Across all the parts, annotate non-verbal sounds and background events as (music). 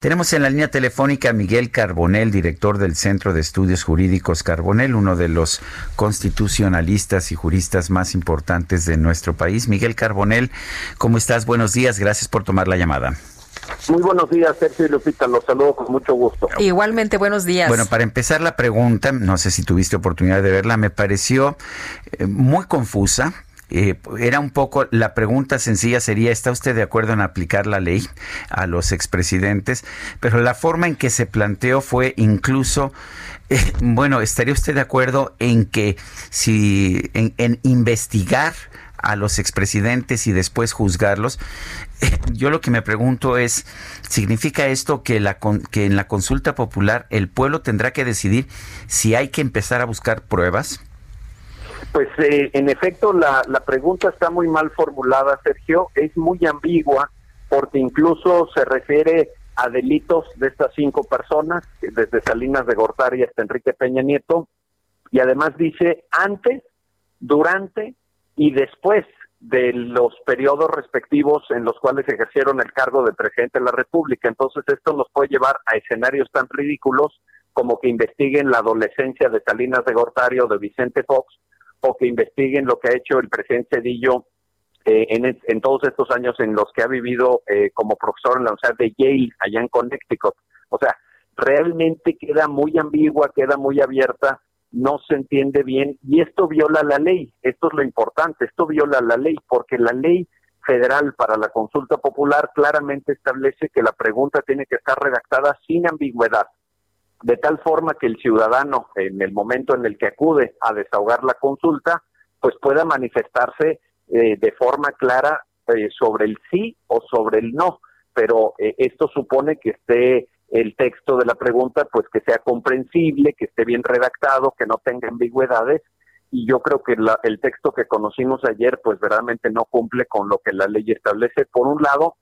Tenemos en la línea telefónica a Miguel Carbonel, director del Centro de Estudios Jurídicos Carbonel, uno de los constitucionalistas y juristas más importantes de nuestro país. Miguel Carbonel, ¿cómo estás? Buenos días, gracias por tomar la llamada. Muy buenos días, Sergio y Lupita, los saludo con mucho gusto. Igualmente, buenos días. Bueno, para empezar la pregunta, no sé si tuviste oportunidad de verla, me pareció eh, muy confusa eh, era un poco, la pregunta sencilla sería, ¿está usted de acuerdo en aplicar la ley a los expresidentes? Pero la forma en que se planteó fue incluso, eh, bueno, ¿estaría usted de acuerdo en que si, en, investigar a los expresidentes y después juzgarlos? Eh, yo lo que me pregunto es, ¿significa esto que, la, que en la consulta popular el pueblo tendrá que decidir si hay que empezar a buscar pruebas? Pues eh, en efecto la, la pregunta está muy mal formulada, Sergio, es muy ambigua porque incluso se refiere a delitos de estas cinco personas, desde Salinas de Gortari hasta Enrique Peña Nieto, y además dice antes, durante y después de los periodos respectivos en los cuales ejercieron el cargo de presidente de la República. Entonces esto nos puede llevar a escenarios tan ridículos como que investiguen la adolescencia de Salinas de Gortari o de Vicente Fox o que investiguen lo que ha hecho el presidente Cedillo eh, en, todos estos años en los que ha vivido eh, como profesor en la Universidad de Yale, allá en Connecticut. O sea, realmente queda muy ambigua, queda muy abierta, no se entiende bien y esto viola la ley. Esto es lo importante, esto viola la ley porque la ley federal para la consulta popular claramente establece que la pregunta tiene que estar redactada sin ambigüedad de tal forma que el ciudadano, en el momento en el que acude a desahogar la consulta, pues pueda manifestarse eh, de forma clara eh, sobre el sí o sobre el no. Pero eh, esto supone que esté el texto de la pregunta, pues que sea comprensible, que esté bien redactado, que no tenga ambigüedades. Y yo creo que el texto que conocimos ayer, pues verdaderamente no cumple con lo que la ley establece, por un lado.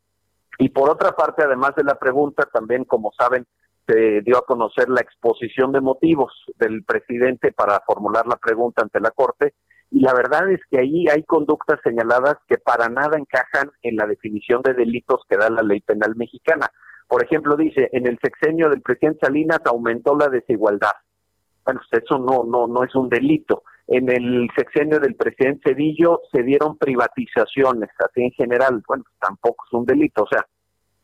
Y por otra parte, además de la pregunta, también, como saben, se dio a conocer la exposición de motivos del presidente para formular la pregunta ante la Corte y la verdad es que ahí hay conductas señaladas que para nada encajan en la definición de delitos que da la ley penal mexicana. Por ejemplo, dice, en el sexenio del presidente Salinas aumentó la desigualdad. Bueno, pues eso no, no, no es un delito. En el sexenio del presidente Cedillo se dieron privatizaciones, así en general, bueno, pues tampoco es un delito. O sea,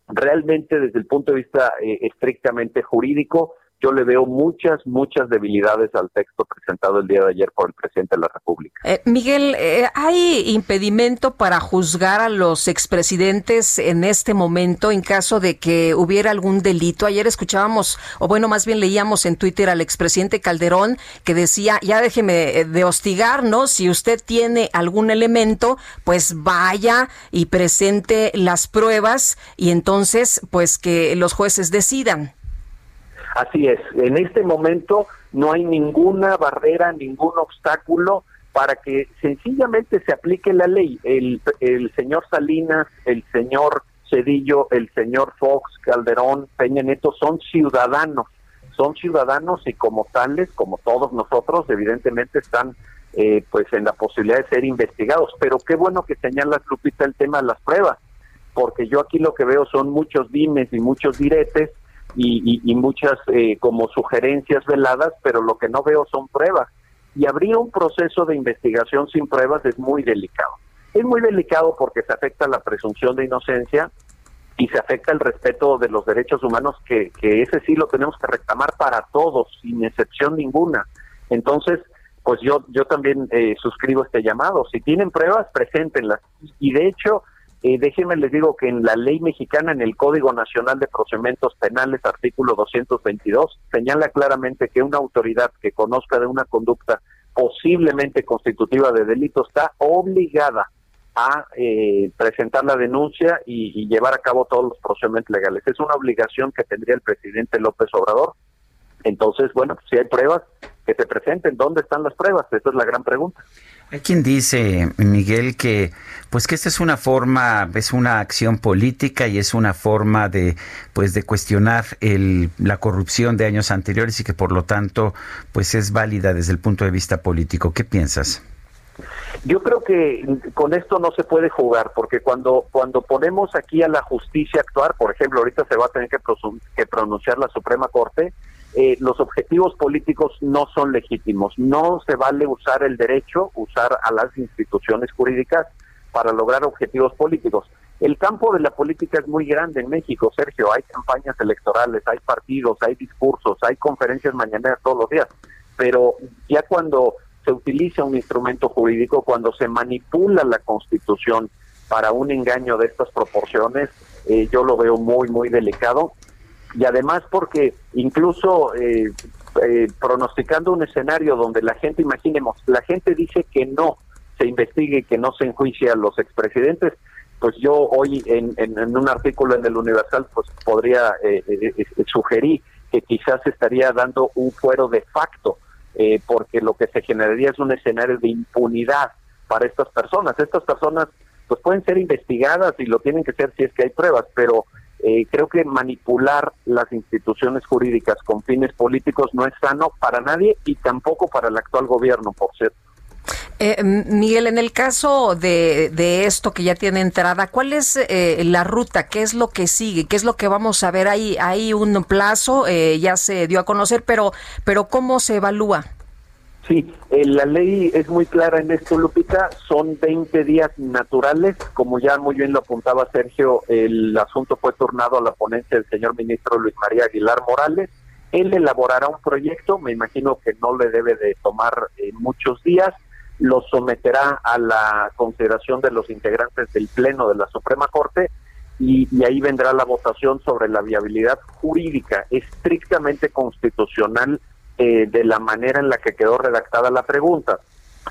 realmente desde el punto de vista eh, estrictamente jurídico, yo le veo muchas, muchas debilidades al texto presentado el día de ayer por el presidente de la República. Eh, Miguel, eh, ¿hay impedimento para juzgar a los expresidentes en este momento en caso de que hubiera algún delito? Ayer escuchábamos, o bueno, más bien leíamos en Twitter al expresidente Calderón que decía, ya déjeme eh, de hostigar, ¿no? Si usted tiene algún elemento, pues vaya y presente las pruebas y entonces, pues que los jueces decidan. Así es, en este momento no hay ninguna barrera, ningún obstáculo para que sencillamente se aplique la ley. El, el señor Salinas, el señor Cedillo, el señor Fox, Calderón, Peña Neto son ciudadanos, son ciudadanos y como tales, como todos nosotros, evidentemente están eh, pues en la posibilidad de ser investigados. Pero qué bueno que señala Lupita el tema de las pruebas, porque yo aquí lo que veo son muchos dimes y muchos diretes y, muchas eh, como sugerencias veladas, pero lo que no veo son pruebas. Y habría un proceso de investigación sin pruebas es muy delicado. Es muy delicado porque se afecta la presunción de inocencia y se afecta el respeto de los derechos humanos, que, que ese sí lo tenemos que reclamar para todos, sin excepción ninguna. Entonces, pues yo, yo también eh, suscribo este llamado. Si tienen pruebas, preséntenlas. Y de hecho, eh, déjenme les digo que en la ley mexicana, en el Código Nacional de Procedimientos Penales, artículo 222, señala claramente que una autoridad que conozca de una conducta posiblemente constitutiva de delito está obligada a eh, presentar la denuncia y, llevar a cabo todos los procedimientos legales. Es una obligación que tendría el presidente López Obrador. Entonces, bueno, si hay pruebas, que se presenten. ¿Dónde están las pruebas? Esa es la gran pregunta. Hay quien dice, Miguel, que pues que esta es una forma, es una acción política y es una forma de pues de cuestionar el, la corrupción de años anteriores y que por lo tanto pues es válida desde el punto de vista político. ¿Qué piensas? Yo creo que con esto no se puede jugar, porque cuando, cuando ponemos aquí a la justicia a actuar, por ejemplo, ahorita se va a tener que, que pronunciar la Suprema Corte, eh, los objetivos políticos no son legítimos. No se vale usar el derecho, usar a las instituciones jurídicas para lograr objetivos políticos. El campo de la política es muy grande en México, Sergio. Hay campañas electorales, hay partidos, hay discursos, hay conferencias mañaneras todos los días. Pero ya cuando se utiliza un instrumento jurídico, cuando se manipula la Constitución para un engaño de estas proporciones, eh, yo lo veo muy, muy delicado. Y además porque incluso eh, eh, pronosticando un escenario donde la gente, imaginemos, la gente dice que no se investigue, que no se enjuicie a los expresidentes, pues yo hoy en, en, un artículo en el Universal pues podría sugerir que quizás estaría dando un fuero de facto eh, porque lo que se generaría es un escenario de impunidad para estas personas. Estas personas pues pueden ser investigadas y lo tienen que ser si es que hay pruebas, pero eh, creo que manipular las instituciones jurídicas con fines políticos no es sano para nadie y tampoco para el actual gobierno, por cierto. Eh, Miguel, en el caso de, de, esto que ya tiene entrada, ¿cuál es eh, la ruta? ¿Qué es lo que sigue? ¿Qué es lo que vamos a ver? Hay, hay un plazo, eh, ya se dio a conocer, pero, pero ¿cómo se evalúa? Sí, la ley es muy clara en esto, Lupita. Son 20 días naturales. Como ya muy bien lo apuntaba Sergio, el asunto fue turnado a la ponencia del señor ministro Luis María Aguilar Morales. Él elaborará un proyecto, me imagino que no le debe de tomar muchos días lo someterá a la consideración de los integrantes del Pleno de la Suprema Corte y, ahí vendrá la votación sobre la viabilidad jurídica estrictamente constitucional eh, de la manera en la que quedó redactada la pregunta.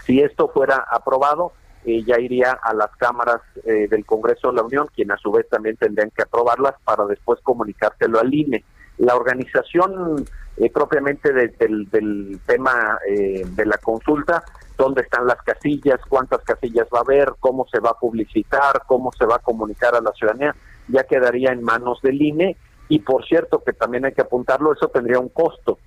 Si esto fuera aprobado, eh, ya iría a las cámaras eh, del Congreso de la Unión, quien a su vez también tendrían que aprobarlas para después comunicárselo al INE. La organización propiamente del, del tema de la consulta dónde están las casillas, cuántas casillas va a haber, cómo se va a publicitar, cómo se va a comunicar a la ciudadanía, ya quedaría en manos del INE y por cierto que también hay que apuntarlo, eso tendría un costo,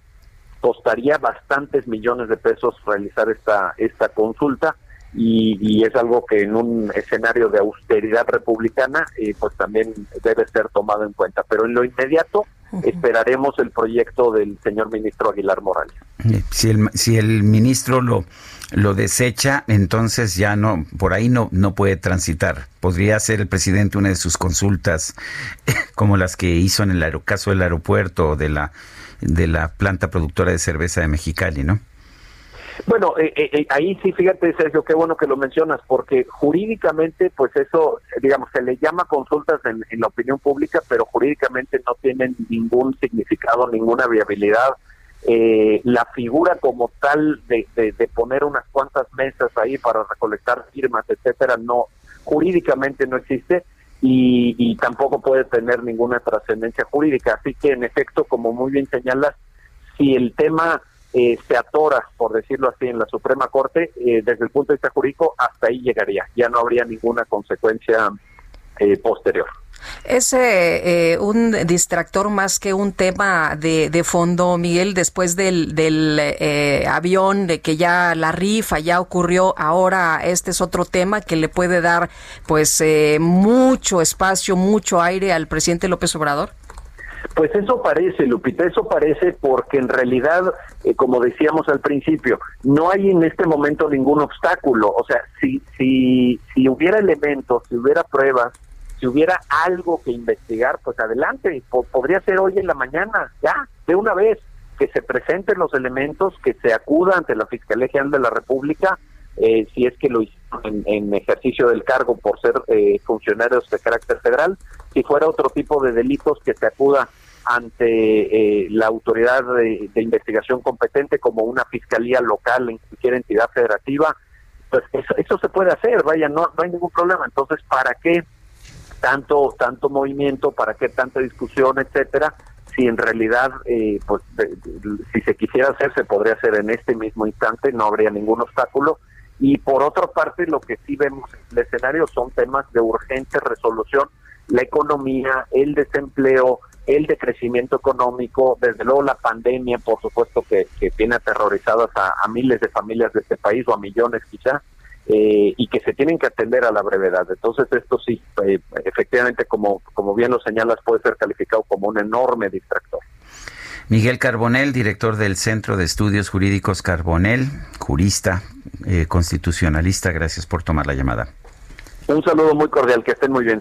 costaría bastantes millones de pesos realizar esta, esta consulta y, es algo que en un escenario de austeridad republicana eh, pues también debe ser tomado en cuenta. Pero en lo inmediato esperaremos el proyecto del señor ministro Aguilar Morales. Si el, si el ministro lo lo desecha, entonces ya no, por ahí no, no puede transitar. Podría ser el presidente una de sus consultas, (laughs) como las que hizo en el caso del aeropuerto de la, de la planta productora de cerveza de Mexicali, ¿no? Bueno, eh, eh, eh, ahí sí, fíjate, Sergio, qué bueno que lo mencionas, porque jurídicamente, pues eso, digamos, se le llama consultas en, en la opinión pública, pero jurídicamente no tienen ningún significado, ninguna viabilidad eh, la figura como tal de, de, poner unas cuantas mesas ahí para recolectar firmas, etcétera, no jurídicamente no existe y, y tampoco puede tener ninguna trascendencia jurídica. Así que, en efecto, como muy bien señalas, si el tema eh, se atora, por decirlo así, en la Suprema Corte, eh, desde el punto de vista jurídico, hasta ahí llegaría. Ya no habría ninguna consecuencia eh, posterior. Es eh, eh, un distractor más que un tema de, de fondo, Miguel, después del, del eh, avión, de que ya la rifa ya ocurrió, ahora este es otro tema que le puede dar pues mucho espacio, mucho aire al presidente López Obrador. Pues eso parece, Lupita, eso parece porque en realidad, como decíamos al principio, no hay en este momento ningún obstáculo. O sea, si, si, si hubiera elementos, si hubiera pruebas, si hubiera algo que investigar, pues adelante, podría ser hoy en la mañana, ya, de una vez, que se presenten los elementos, que se acuda ante la Fiscalía General de la República, eh, si es que lo hicieron en, ejercicio del cargo por ser eh, funcionarios de carácter federal, si fuera otro tipo de delitos, que se acuda ante eh, la autoridad de, investigación competente como una fiscalía local en cualquier entidad federativa, pues eso, eso se puede hacer, vaya, no, no hay ningún problema. Entonces, ¿para qué tanto tanto movimiento, para qué tanta discusión, etcétera? Si en realidad, eh, pues, si se quisiera hacer, se podría hacer en este mismo instante, no habría ningún obstáculo. Y por otra parte, lo que sí vemos en el escenario son temas de urgente resolución, la economía, el desempleo, el decrecimiento económico, desde luego la pandemia, por supuesto que, tiene aterrorizadas a, miles de familias de este país o a millones quizá, eh, y que se tienen que atender a la brevedad. Entonces esto sí, eh, efectivamente, como, como bien lo señalas, puede ser calificado como un enorme distractor. Miguel Carbonel, director del Centro de Estudios Jurídicos Carbonel, jurista, eh, constitucionalista, gracias por tomar la llamada. Un saludo muy cordial, que estén muy bien.